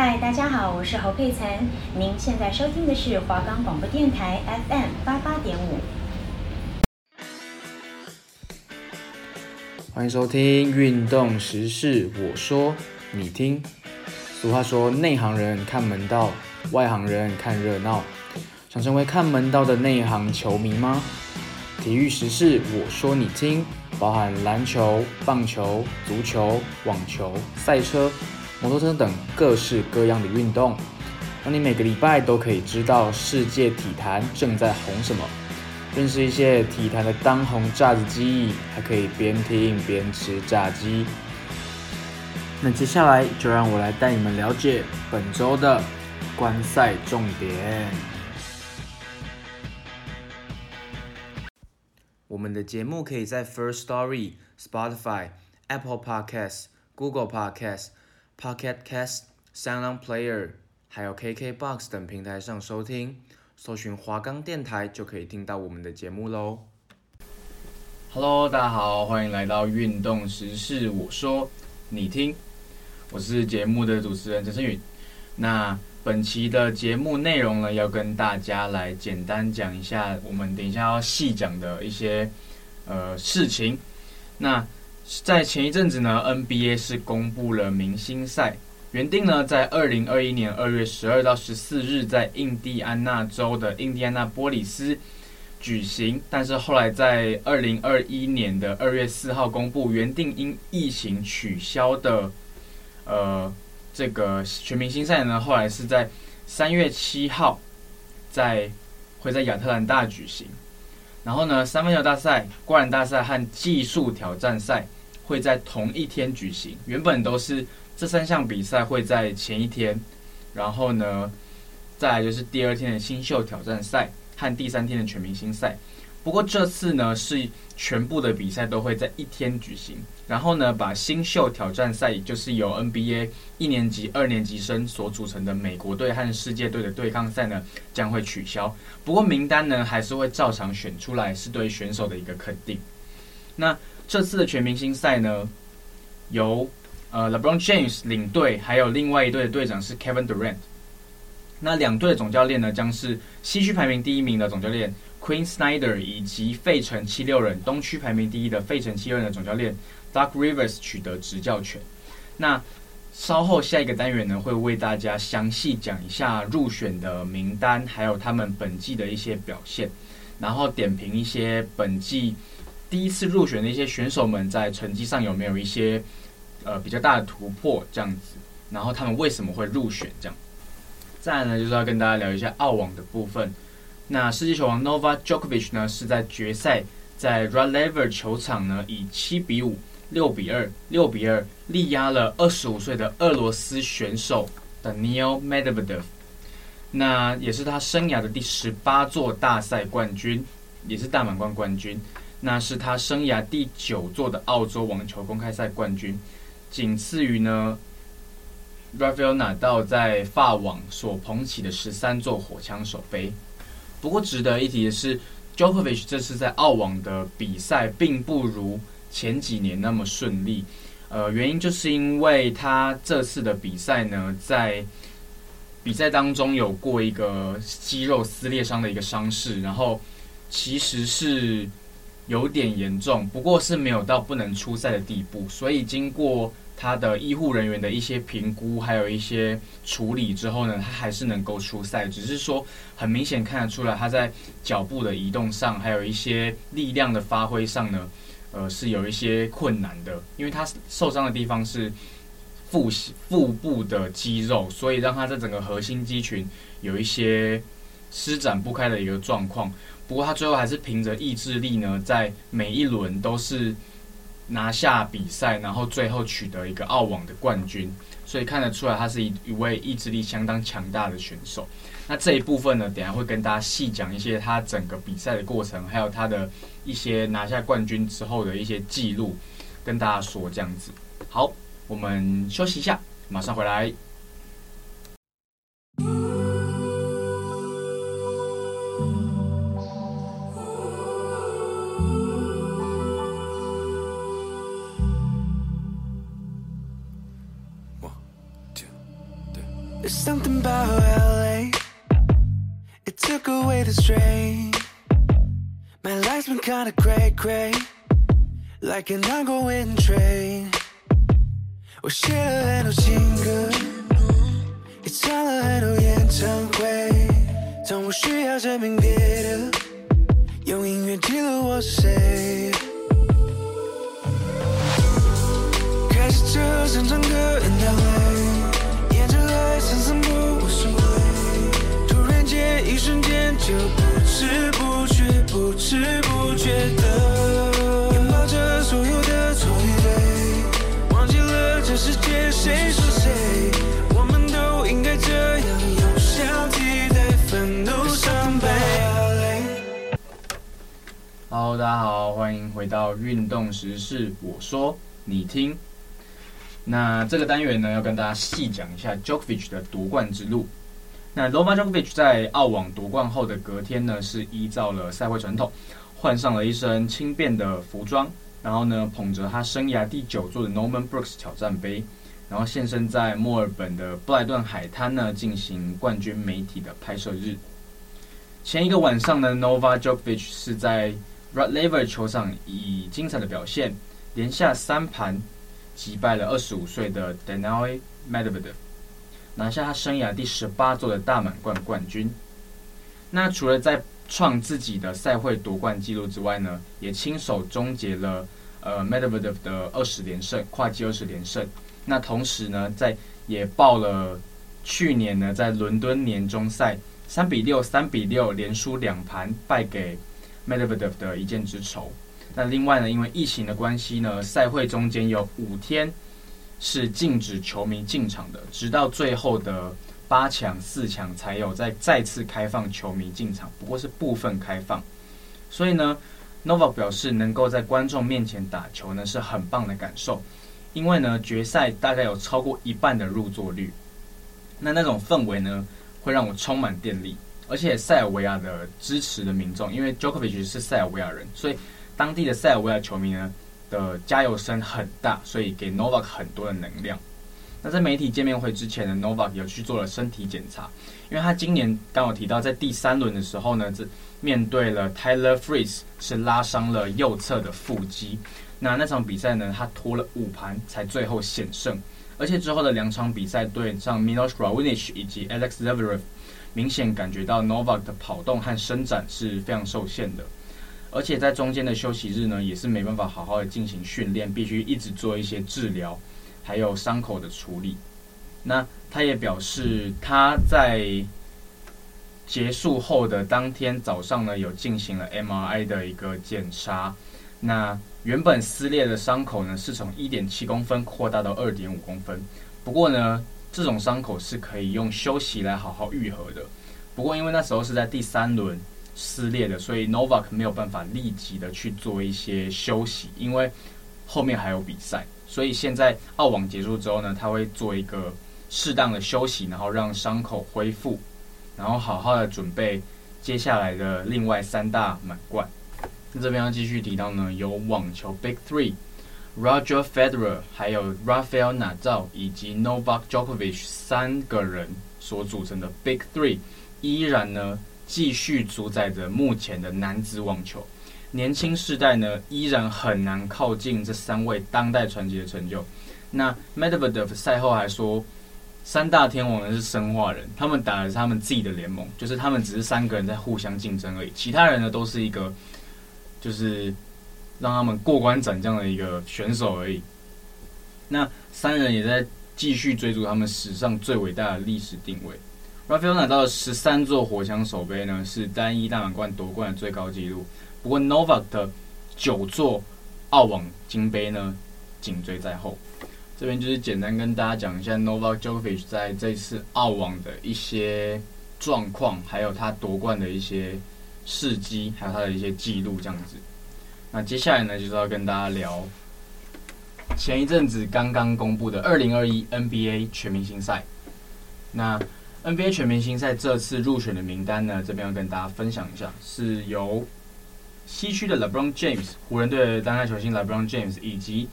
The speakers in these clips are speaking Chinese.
嗨，大家好，我是侯佩岑。您现在收听的是华冈广播电台 FM 八八点五。欢迎收听《运动时事》，我说你听。俗话说，内行人看门道，外行人看热闹。想成为看门道的内行球迷吗？体育时事，我说你听，包含篮球、棒球、足球、网球、赛车。摩托车等各式各样的运动，让你每个礼拜都可以知道世界体坛正在红什么，认识一些体坛的当红炸子鸡，还可以边听边吃炸鸡。那接下来就让我来带你们了解本周的观赛重点。我们的节目可以在 First Story、Spotify、Apple Podcasts、Google Podcasts。Pocket Cast、SoundOn Player，还有 KKBox 等平台上收听，搜寻华冈电台就可以听到我们的节目喽。Hello，大家好，欢迎来到运动时事，我说你听，我是节目的主持人陈昇宇。那本期的节目内容呢，要跟大家来简单讲一下，我们等一下要细讲的一些呃事情。那在前一阵子呢，NBA 是公布了明星赛，原定呢在二零二一年二月十二到十四日在印第安纳州的印第安纳波里斯举行，但是后来在二零二一年的二月四号公布，原定因疫情取消的呃这个全明星赛呢，后来是在三月七号在会在亚特兰大举行，然后呢三分球大赛、灌篮大赛和技术挑战赛。会在同一天举行，原本都是这三项比赛会在前一天，然后呢，再来就是第二天的新秀挑战赛和第三天的全明星赛。不过这次呢是全部的比赛都会在一天举行，然后呢把新秀挑战赛，也就是由 NBA 一年级、二年级生所组成的美国队和世界队的对抗赛呢将会取消。不过名单呢还是会照常选出来，是对选手的一个肯定。那。这次的全明星赛呢，由呃 LeBron James 领队，还有另外一队的队长是 Kevin Durant。那两队的总教练呢，将是西区排名第一名的总教练 Quin Snyder，以及费城七六人东区排名第一的费城七六人的总教练 Doc Rivers 取得执教权。那稍后下一个单元呢，会为大家详细讲一下入选的名单，还有他们本季的一些表现，然后点评一些本季。第一次入选的一些选手们在成绩上有没有一些呃比较大的突破这样子，然后他们为什么会入选这样？再来呢就是要跟大家聊一下澳网的部分。那世界球王 Novak Djokovic 呢是在决赛在 Rod Laver 球场呢以七比五、六比二、六比二力压了二十五岁的俄罗斯选手 Daniil Medvedev，那也是他生涯的第十八座大赛冠军，也是大满贯冠军。那是他生涯第九座的澳洲网球公开赛冠军，仅次于呢，Rafael Nadal 在法网所捧起的十三座火枪手杯。不过值得一提的是，Djokovic 这次在澳网的比赛并不如前几年那么顺利。呃，原因就是因为他这次的比赛呢，在比赛当中有过一个肌肉撕裂伤的一个伤势，然后其实是。有点严重，不过是没有到不能出赛的地步，所以经过他的医护人员的一些评估，还有一些处理之后呢，他还是能够出赛。只是说很明显看得出来，他在脚步的移动上，还有一些力量的发挥上呢，呃，是有一些困难的，因为他受伤的地方是腹腹部的肌肉，所以让他在整个核心肌群有一些施展不开的一个状况。不过他最后还是凭着意志力呢，在每一轮都是拿下比赛，然后最后取得一个澳网的冠军，所以看得出来他是一一位意志力相当强大的选手。那这一部分呢，等下会跟大家细讲一些他整个比赛的过程，还有他的一些拿下冠军之后的一些记录，跟大家说这样子。好，我们休息一下，马上回来。Like an ongoing train. 我写了很多情歌，也唱了很多演唱会。当我需要证明别的，用音乐记录我是谁。开始车声唱歌，in LA，沿着海散散步无所谓。突然间，一瞬间就不知不觉，不知大家好，欢迎回到运动时事，我说你听。那这个单元呢，要跟大家细讲一下 Djokovic 的夺冠之路。那 Novak Djokovic 在澳网夺冠后的隔天呢，是依照了赛会传统，换上了一身轻便的服装，然后呢，捧着他生涯第九座的 Norman Brooks 挑战杯，然后现身在墨尔本的布莱顿海滩呢，进行冠军媒体的拍摄日。前一个晚上呢，Nova Djokovic 是在 Rod Laver 球场以精彩的表现，连下三盘。击败了二十五岁的 Daniil Medvedev，拿下他生涯第十八座的大满贯冠军。那除了在创自己的赛会夺冠纪录之外呢，也亲手终结了呃 Medvedev 的二十连胜，跨季二十连胜。那同时呢，在也报了去年呢在伦敦年终赛三比六、三比六连输两盘败给 Medvedev 的一箭之仇。那另外呢，因为疫情的关系呢，赛会中间有五天是禁止球迷进场的，直到最后的八强、四强才有再再次开放球迷进场，不过是部分开放。所以呢，Nova 表示能够在观众面前打球呢是很棒的感受，因为呢决赛大概有超过一半的入座率，那那种氛围呢会让我充满电力，而且塞尔维亚的支持的民众，因为 Djokovic 是塞尔维亚人，所以。当地的塞尔维亚球迷呢的加油声很大，所以给 Novak 很多的能量。那在媒体见面会之前呢，Novak 有去做了身体检查，因为他今年刚有提到，在第三轮的时候呢，这面对了 Taylor Fritz 是拉伤了右侧的腹肌。那那场比赛呢，他拖了五盘才最后险胜，而且之后的两场比赛对上 Milos Raonic 以及 Alex Zverev，明显感觉到 Novak 的跑动和伸展是非常受限的。而且在中间的休息日呢，也是没办法好好的进行训练，必须一直做一些治疗，还有伤口的处理。那他也表示，他在结束后的当天早上呢，有进行了 MRI 的一个检查。那原本撕裂的伤口呢，是从一点七公分扩大到二点五公分。不过呢，这种伤口是可以用休息来好好愈合的。不过因为那时候是在第三轮。撕裂的，所以 Novak 没有办法立即的去做一些休息，因为后面还有比赛。所以现在澳网结束之后呢，他会做一个适当的休息，然后让伤口恢复，然后好好的准备接下来的另外三大满贯。那这边要继续提到呢，有网球 Big Three Roger Federer，还有 Rafael Nadal 以及 Novak Djokovic 三个人所组成的 Big Three，依然呢。继续主宰着目前的男子网球，年轻世代呢依然很难靠近这三位当代传奇的成就。那 Medvedev 赛后还说，三大天王呢是生化人，他们打的是他们自己的联盟，就是他们只是三个人在互相竞争而已，其他人呢都是一个就是让他们过关斩将的一个选手而已。那三人也在继续追逐他们史上最伟大的历史定位。Rafael 拿到了十三座火枪手杯呢，是单一大满贯夺冠的最高纪录。不过 Novak 的九座澳网金杯呢，紧追在后。这边就是简单跟大家讲一下 Novak Djokovic 在这次澳网的一些状况，还有他夺冠的一些事迹，还有他的一些记录这样子。那接下来呢，就是要跟大家聊前一阵子刚刚公布的二零二一 NBA 全明星赛。那 NBA 全明星赛这次入选的名单呢，这边要跟大家分享一下，是由西区的 LeBron James、湖人队的当家球星 LeBron James 以及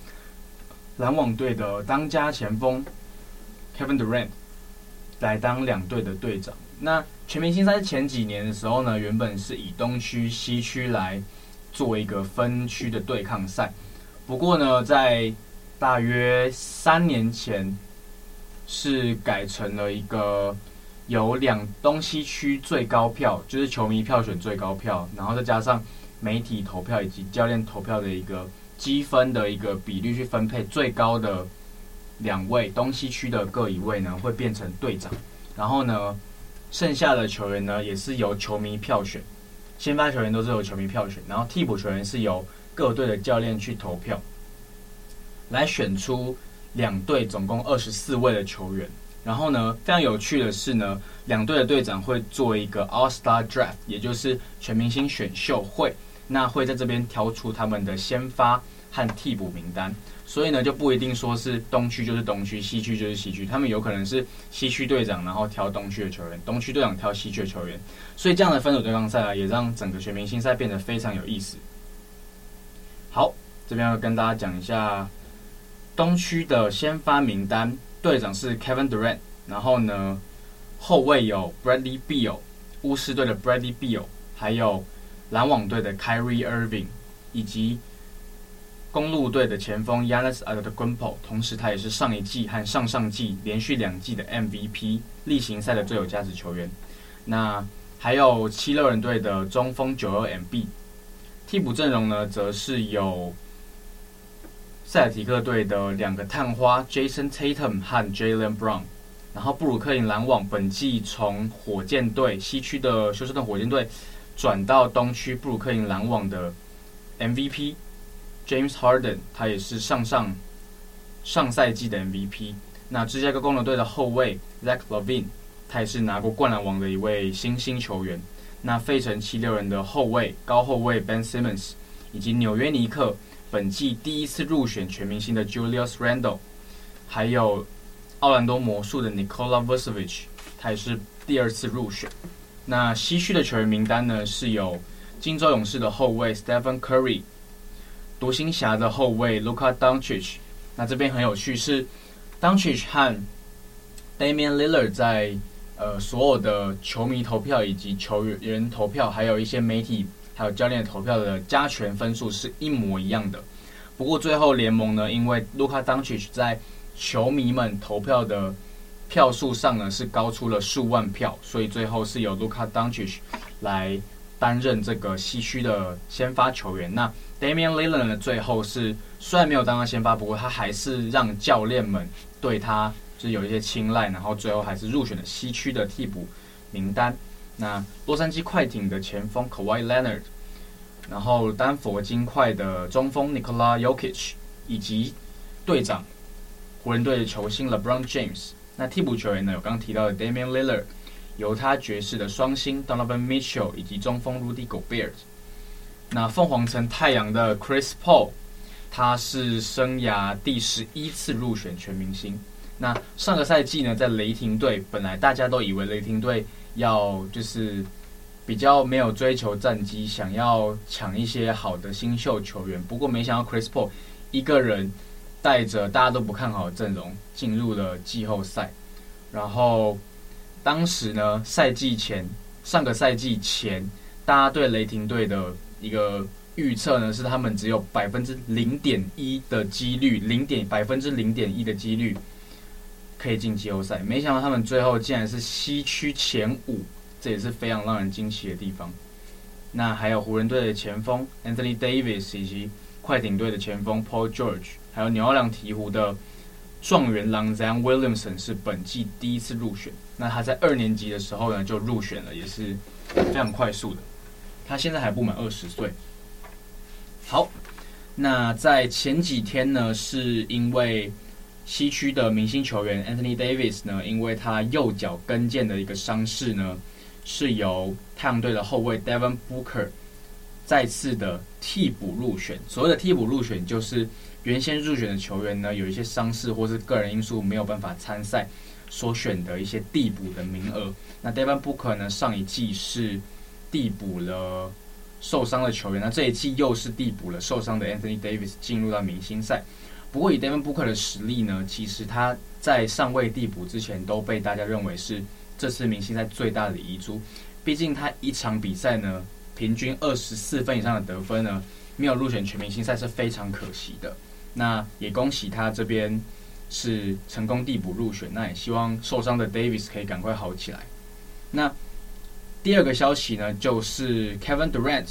篮网队的当家前锋 Kevin Durant 来当两队的队长。那全明星赛前几年的时候呢，原本是以东区、西区来做一个分区的对抗赛。不过呢，在大约三年前，是改成了一个有两东西区最高票，就是球迷票选最高票，然后再加上媒体投票以及教练投票的一个积分的一个比率去分配最高的两位东西区的各一位呢，会变成队长。然后呢，剩下的球员呢，也是由球迷票选，先发球员都是由球迷票选，然后替补球员是由各队的教练去投票，来选出。两队总共二十四位的球员，然后呢，非常有趣的是呢，两队的队长会做一个 All Star Draft，也就是全明星选秀会，那会在这边挑出他们的先发和替补名单，所以呢，就不一定说是东区就是东区，西区就是西区，他们有可能是西区队长，然后挑东区的球员，东区队长挑西区的球员，所以这样的分组对抗赛啊，也让整个全明星赛变得非常有意思。好，这边要跟大家讲一下。东区的先发名单，队长是 Kevin Durant，然后呢，后卫有 Bradley Beal，巫师队的 Bradley Beal，还有篮网队的 Kyrie Irving，以及公鹿队的前锋 Yanis Antetokounmpo，同时他也是上一季和上上季连续两季的 MVP，例行赛的最有价值球员。那还有七六人队的中锋九二 MB，替补阵容呢，则是有。塞尔提克队的两个探花 Jason Tatum 和 Jalen Brown，然后布鲁克林篮网本季从火箭队西区的休斯顿火箭队转到东区布鲁克林篮网的 MVP James Harden，他也是上上上赛季的 MVP。那芝加哥公牛队的后卫 Zach LaVine，他也是拿过灌篮王的一位新星球员。那费城七六人的后卫高后卫 Ben Simmons，以及纽约尼克。本季第一次入选全明星的 Julius Randle，还有奥兰多魔术的 Nikola Vucevic，他也是第二次入选。那西区的球员名单呢，是有金州勇士的后卫 Stephen Curry，独行侠的后卫 Luka Doncic。那这边很有趣是，Doncic 和 Damian Lillard 在呃所有的球迷投票以及球员投票，还有一些媒体。还有教练投票的加权分数是一模一样的，不过最后联盟呢，因为卢卡·当奇奇在球迷们投票的票数上呢是高出了数万票，所以最后是由卢卡·当奇奇来担任这个西区的先发球员。那 Damian Lillard 呢，最后是虽然没有当上先发，不过他还是让教练们对他就是有一些青睐，然后最后还是入选了西区的替补名单。那洛杉矶快艇的前锋 Kawhi Leonard，然后丹佛金块的中锋 Nikola Jokic，以及队长湖人队的球星 LeBron James。那替补球员呢，有刚刚提到的 Damian Lillard，犹他爵士的双星 Donovan Mitchell，以及中锋 Rudy Gobert。那凤凰城太阳的 Chris Paul，他是生涯第十一次入选全明星。那上个赛季呢，在雷霆队，本来大家都以为雷霆队。要就是比较没有追求战绩，想要抢一些好的新秀球员。不过没想到 Chris Paul 一个人带着大家都不看好的阵容进入了季后赛。然后当时呢，赛季前上个赛季前，大家对雷霆队的一个预测呢，是他们只有百分之零点一的几率，零点百分之零点一的几率。可以进季后赛，没想到他们最后竟然是西区前五，这也是非常让人惊奇的地方。那还有湖人队的前锋 Anthony Davis，以及快艇队的前锋 Paul George，还有纽奥良鵜鹕的状元郎 Zion Williamson 是本季第一次入选。那他在二年级的时候呢就入选了，也是非常快速的。他现在还不满二十岁。好，那在前几天呢，是因为。西区的明星球员 Anthony Davis 呢，因为他右脚跟腱的一个伤势呢，是由太阳队的后卫 Devin Booker 再次的替补入选。所谓的替补入选，就是原先入选的球员呢，有一些伤势或是个人因素没有办法参赛，所选的一些递补的名额。那 Devin Booker 呢，上一季是递补了受伤的球员，那这一季又是递补了受伤的 Anthony Davis 进入到明星赛。不过以 Devin Booker 的实力呢，其实他在上位递补之前都被大家认为是这次明星赛最大的遗珠。毕竟他一场比赛呢，平均二十四分以上的得分呢，没有入选全明星赛是非常可惜的。那也恭喜他这边是成功递补入选，那也希望受伤的 Davis 可以赶快好起来。那第二个消息呢，就是 Kevin Durant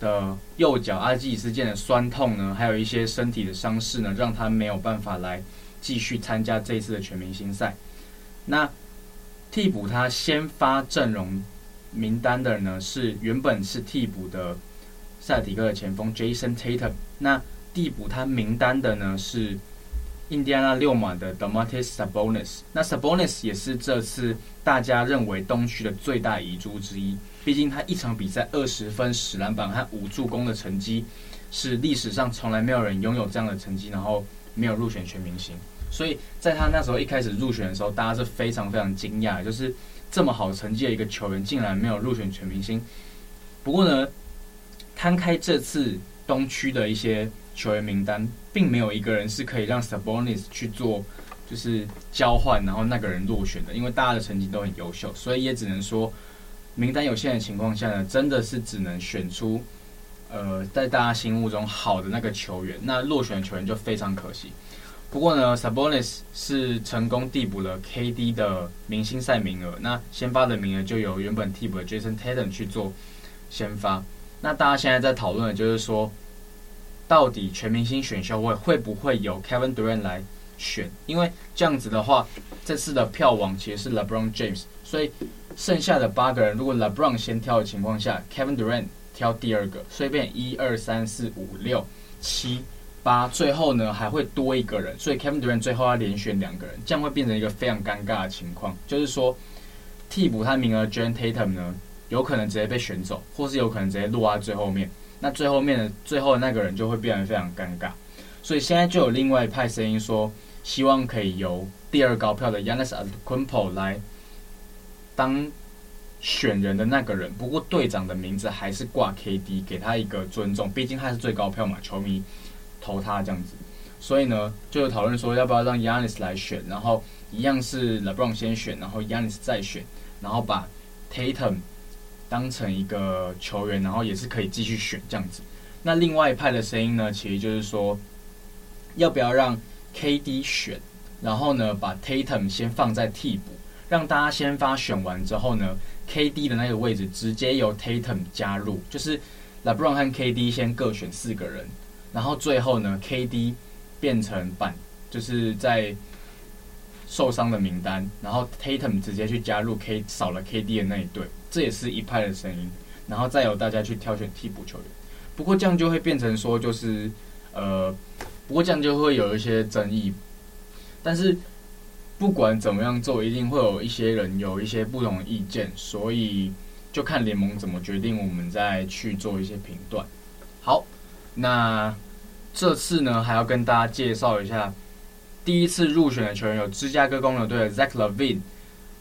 的右脚阿基里斯腱的酸痛呢，还有一些身体的伤势呢，让他没有办法来继续参加这一次的全明星赛。那替补他先发阵容名单的呢，是原本是替补的塞尔提克的前锋 Jason Tatum。那替补他名单的呢，是印第安纳六马的 Domantas Sabonis。那 Sabonis 也是这次大家认为东区的最大遗珠之一。毕竟他一场比赛二十分、十篮板和五助攻的成绩，是历史上从来没有人拥有这样的成绩，然后没有入选全明星。所以在他那时候一开始入选的时候，大家是非常非常惊讶，就是这么好成绩的一个球员竟然没有入选全明星。不过呢，摊开这次东区的一些球员名单，并没有一个人是可以让 Sabonis 去做就是交换，然后那个人落选的，因为大家的成绩都很优秀，所以也只能说。名单有限的情况下呢，真的是只能选出，呃，在大家心目中好的那个球员。那落选的球员就非常可惜。不过呢，Sabonis 是成功递补了 KD 的明星赛名额。那先发的名额就由原本替补的 Jason Tatum 去做先发。那大家现在在讨论的就是说，到底全明星选秀会会不会由 Kevin Durant 来选？因为这样子的话，这次的票王其实是 LeBron James，所以。剩下的八个人，如果 LeBron 先挑的情况下，Kevin Durant 挑第二个，所以变一二三四五六七八，最后呢还会多一个人，所以 Kevin Durant 最后要连选两个人，这样会变成一个非常尴尬的情况，就是说替补他名额 Jayson Tatum 呢，有可能直接被选走，或是有可能直接落在最后面，那最后面的最后那个人就会变得非常尴尬，所以现在就有另外一派声音说，希望可以由第二高票的 Yanis Antetokounmpo 来。当选人的那个人，不过队长的名字还是挂 KD，给他一个尊重，毕竟他是最高票嘛，球迷投他这样子，所以呢，就有讨论说要不要让 Yanis 来选，然后一样是 LeBron 先选，然后 Yanis 再选，然后把 Tatum 当成一个球员，然后也是可以继续选这样子。那另外一派的声音呢，其实就是说，要不要让 KD 选，然后呢，把 Tatum 先放在替补。让大家先发选完之后呢，KD 的那个位置直接由 Tatum 加入，就是 LeBron 和 KD 先各选四个人，然后最后呢，KD 变成板，就是在受伤的名单，然后 Tatum 直接去加入 K 少了 KD 的那一队，这也是一派的声音，然后再由大家去挑选替补球员。不过这样就会变成说，就是呃，不过这样就会有一些争议，但是。不管怎么样做，一定会有一些人有一些不同的意见，所以就看联盟怎么决定，我们再去做一些评断。好，那这次呢，还要跟大家介绍一下第一次入选的球员有芝加哥公牛队的 Zach Levine，、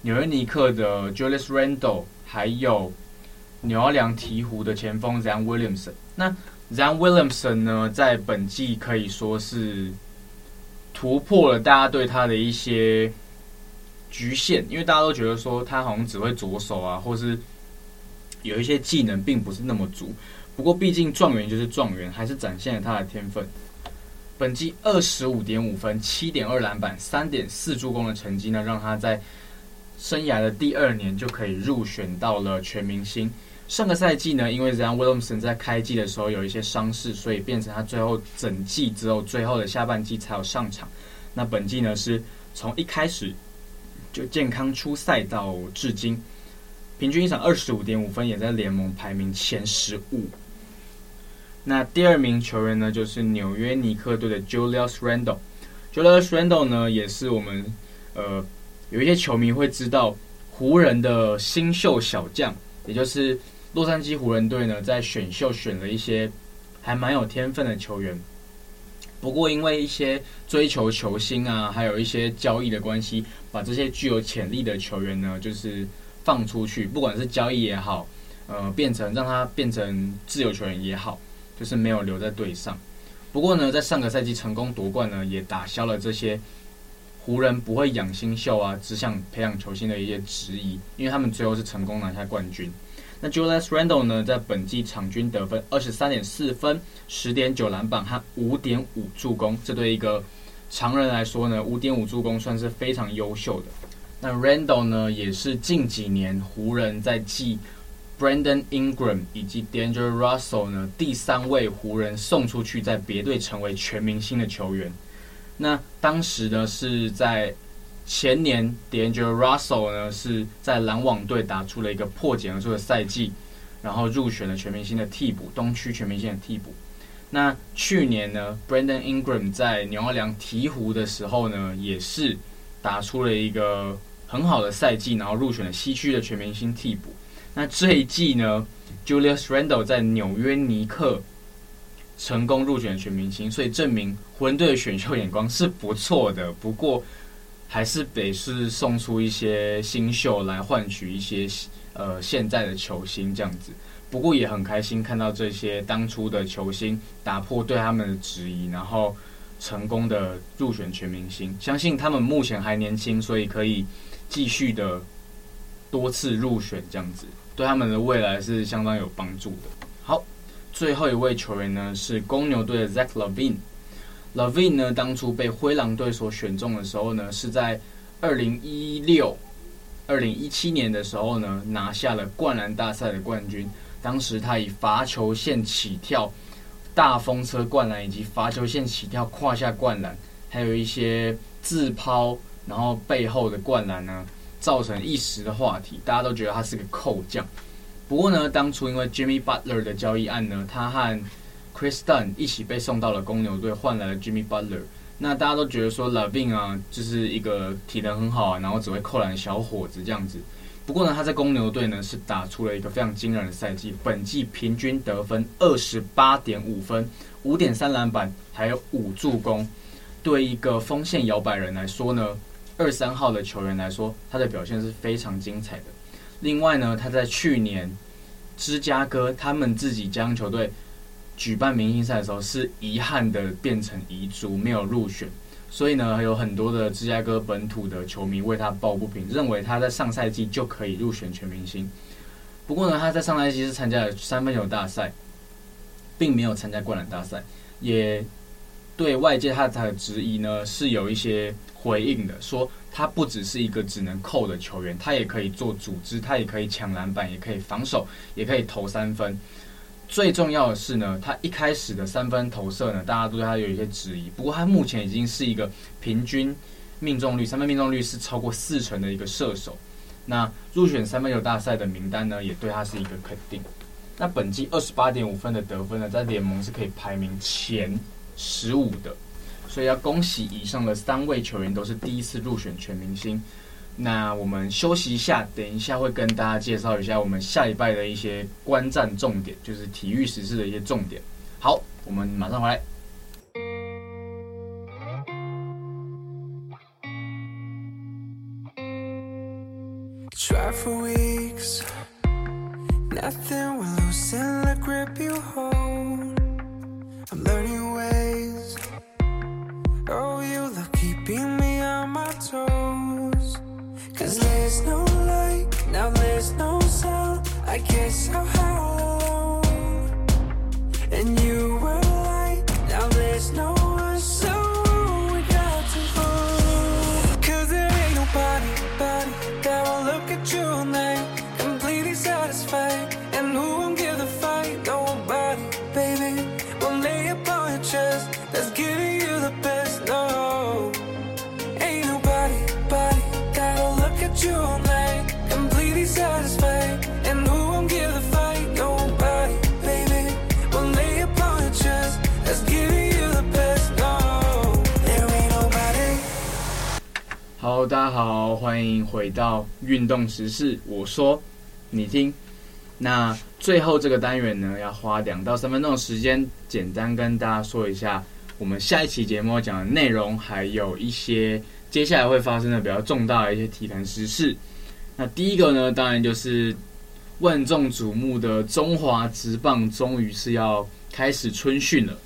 纽约尼克的 Julius Randle，还有纽奥良鵜鹕的前锋 Zan Williamson。那 Zan Williamson 呢，在本季可以说是。突破了大家对他的一些局限，因为大家都觉得说他好像只会左手啊，或是有一些技能并不是那么足。不过毕竟状元就是状元，还是展现了他的天分。本季二十五点五分、七点二篮板、三点四助攻的成绩呢，让他在生涯的第二年就可以入选到了全明星。上个赛季呢，因为 Zion Williamson 在开季的时候有一些伤势，所以变成他最后整季只有最后的下半季才有上场。那本季呢，是从一开始就健康出赛到至今，平均一场二十五点五分，也在联盟排名前十五。那第二名球员呢，就是纽约尼克队的 Julius Randle。Julius Randle 呢，也是我们呃有一些球迷会知道湖人的新秀小将，也就是。洛杉矶湖人队呢，在选秀选了一些还蛮有天分的球员，不过因为一些追求球星啊，还有一些交易的关系，把这些具有潜力的球员呢，就是放出去，不管是交易也好，呃，变成让他变成自由球员也好，就是没有留在队上。不过呢，在上个赛季成功夺冠呢，也打消了这些湖人不会养新秀啊，只想培养球星的一些质疑，因为他们最后是成功拿下冠军。那 Julius Randle 呢，在本季场均得分二十三点四分、十点九篮板和五点五助攻，这对一个常人来说呢，五点五助攻算是非常优秀的。那 Randle 呢，也是近几年湖人在继 Brandon Ingram 以及 D'Angelo Russell 呢第三位湖人送出去在别队成为全明星的球员。那当时呢是在前年 D'Angelo Russell 呢是在篮网队打出了一个破茧而出的赛季，然后入选了全明星的替补，东区全明星的替补。那去年呢，Brandon Ingram 在纽奥良鹈鹕的时候呢，也是打出了一个很好的赛季，然后入选了西区的全明星替补。那这一季呢，Julius Randle 在纽约尼克成功入选全明星，所以证明湖人队的选秀眼光是不错的。不过，还是得是送出一些新秀来换取一些呃现在的球星这样子。不过也很开心看到这些当初的球星打破对他们的质疑，然后成功的入选全明星。相信他们目前还年轻，所以可以继续的多次入选这样子，对他们的未来是相当有帮助的。最后一位球员呢是公牛队的 Zach LaVine。LaVine 呢当初被灰狼队所选中的时候呢，是在二零一六、二零一七年的时候呢拿下了灌篮大赛的冠军。当时他以罚球线起跳、大风车灌篮以及罚球线起跳胯下灌篮，还有一些自抛然后背后的灌篮呢，造成一时的话题，大家都觉得他是个扣将。不过呢，当初因为 Jimmy Butler 的交易案呢，他和 Chris Dunn 一起被送到了公牛队，换来了 Jimmy Butler。那大家都觉得说 Lavin 啊，就是一个体能很好啊，然后只会扣篮的小伙子这样子。不过呢，他在公牛队呢是打出了一个非常惊人的赛季，本季平均得分二十八点五分，五点三篮板，还有五助攻。对一个锋线摇摆人来说呢，二三号的球员来说，他的表现是非常精彩的。另外呢，他在去年芝加哥他们自己将球队举办明星赛的时候，是遗憾的变成遗珠，没有入选。所以呢，有很多的芝加哥本土的球迷为他抱不平，认为他在上赛季就可以入选全明星。不过呢，他在上赛季是参加了三分球大赛，并没有参加灌篮大赛，也对外界他的质疑呢是有一些回应的，说他不只是一个只能扣的球员，他也可以做组织，他也可以抢篮板，也可以防守，也可以投三分。最重要的是呢，他一开始的三分投射呢，大家都对他有一些质疑。不过他目前已经是一个平均命中率，三分命中率是超过四成的一个射手。那入选三分球大赛的名单呢，也对他是一个肯定。那本季二十八点五分的得分呢，在联盟是可以排名前十五的。所以要恭喜以上的三位球员都是第一次入选全明星。那我们休息一下，等一下会跟大家介绍一下我们下礼拜的一些观战重点，就是体育时事的一些重点。好，我们马上回来。大家好，欢迎回到运动时事。我说，你听。那最后这个单元呢，要花两到三分钟的时间，简单跟大家说一下我们下一期节目要讲的内容，还有一些接下来会发生的比较重大的一些体坛时事。那第一个呢，当然就是万众瞩目的中华职棒，终于是要开始春训了。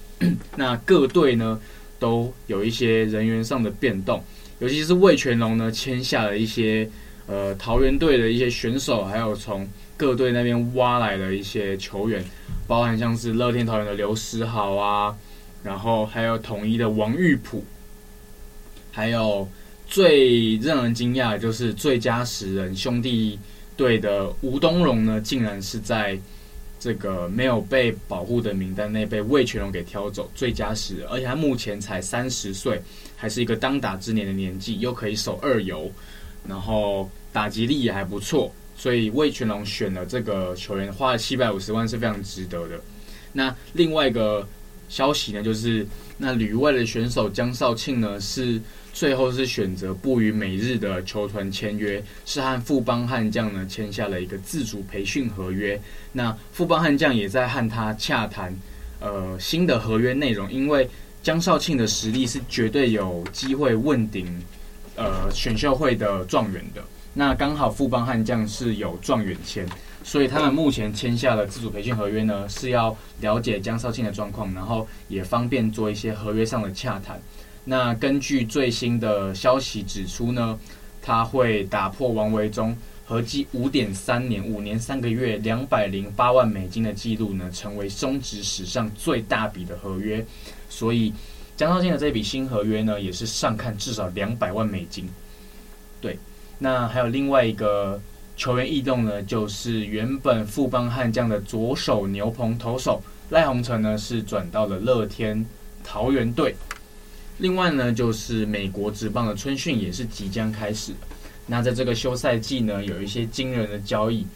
那各队呢都有一些人员上的变动，尤其是魏全龙呢签下了一些呃桃园队的一些选手，还有从各队那边挖来的一些球员，包含像是乐天桃园的刘思豪啊，然后还有统一的王玉普，还有最让人惊讶的就是最佳十人兄弟队的吴东荣呢，竟然是在。这个没有被保护的名单内被魏全龙给挑走最佳十，而且他目前才三十岁，还是一个当打之年的年纪，又可以守二游，然后打击力也还不错，所以魏全龙选了这个球员，花了七百五十万是非常值得的。那另外一个消息呢，就是那旅外的选手江少庆呢是。最后是选择不与美日的球团签约，是和富邦悍将呢签下了一个自主培训合约。那富邦悍将也在和他洽谈，呃，新的合约内容。因为江少庆的实力是绝对有机会问鼎，呃，选秀会的状元的。那刚好富邦悍将是有状元签，所以他们目前签下了自主培训合约呢，是要了解江少庆的状况，然后也方便做一些合约上的洽谈。那根据最新的消息指出呢，他会打破王维忠合计五点三年五年三个月两百零八万美金的记录呢，成为中职史上最大笔的合约。所以江少庆的这笔新合约呢，也是上看至少两百万美金。对，那还有另外一个球员异动呢，就是原本富邦悍将的左手牛棚投手赖鸿成呢，是转到了乐天桃园队。另外呢，就是美国职棒的春训也是即将开始。那在这个休赛季呢，有一些惊人的交易，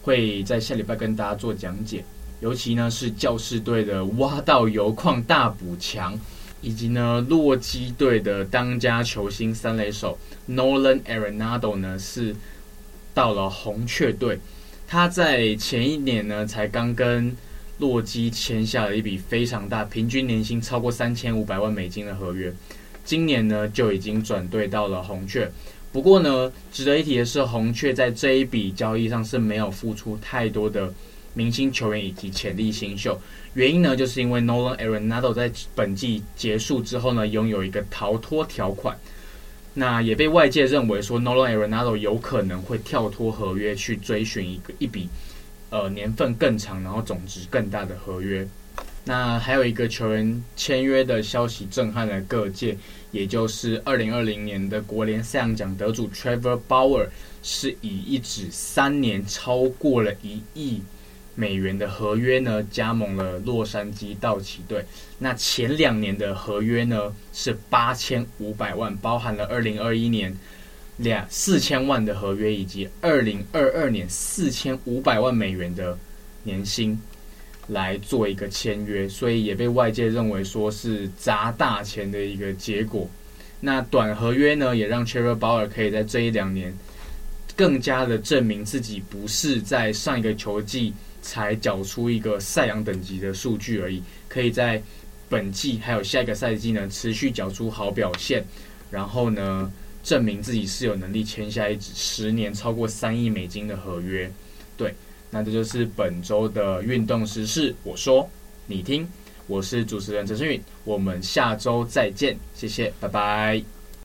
会在下礼拜跟大家做讲解。尤其呢是教士队的挖到油矿大补强，以及呢洛基队的当家球星三垒手 Nolan Arenado 呢是到了红雀队。他在前一年呢才刚跟洛基签下了一笔非常大，平均年薪超过三千五百万美金的合约。今年呢就已经转队到了红雀。不过呢，值得一提的是，红雀在这一笔交易上是没有付出太多的明星球员以及潜力新秀。原因呢，就是因为 Nolan Arenado 在本季结束之后呢，拥有一个逃脱条款。那也被外界认为说，Nolan Arenado 有可能会跳脱合约去追寻一个一笔。呃，年份更长，然后总值更大的合约。那还有一个球员签约的消息震撼了各界，也就是二零二零年的国联赛扬奖得主 Trevor Bauer 是以一纸三年超过了一亿美元的合约呢，加盟了洛杉矶道奇队。那前两年的合约呢是八千五百万，包含了二零二一年。两四千万的合约，以及二零二二年四千五百万美元的年薪来做一个签约，所以也被外界认为说是砸大钱的一个结果。那短合约呢，也让 Trevor Bauer 可以在这一两年更加的证明自己不是在上一个球季才缴出一个赛扬等级的数据而已，可以在本季还有下一个赛季呢持续缴出好表现，然后呢。证明自己是有能力签下一纸十年超过三亿美金的合约，对，那这就是本周的运动时事。我说你听，我是主持人陈诗允，我们下周再见，谢谢，拜拜。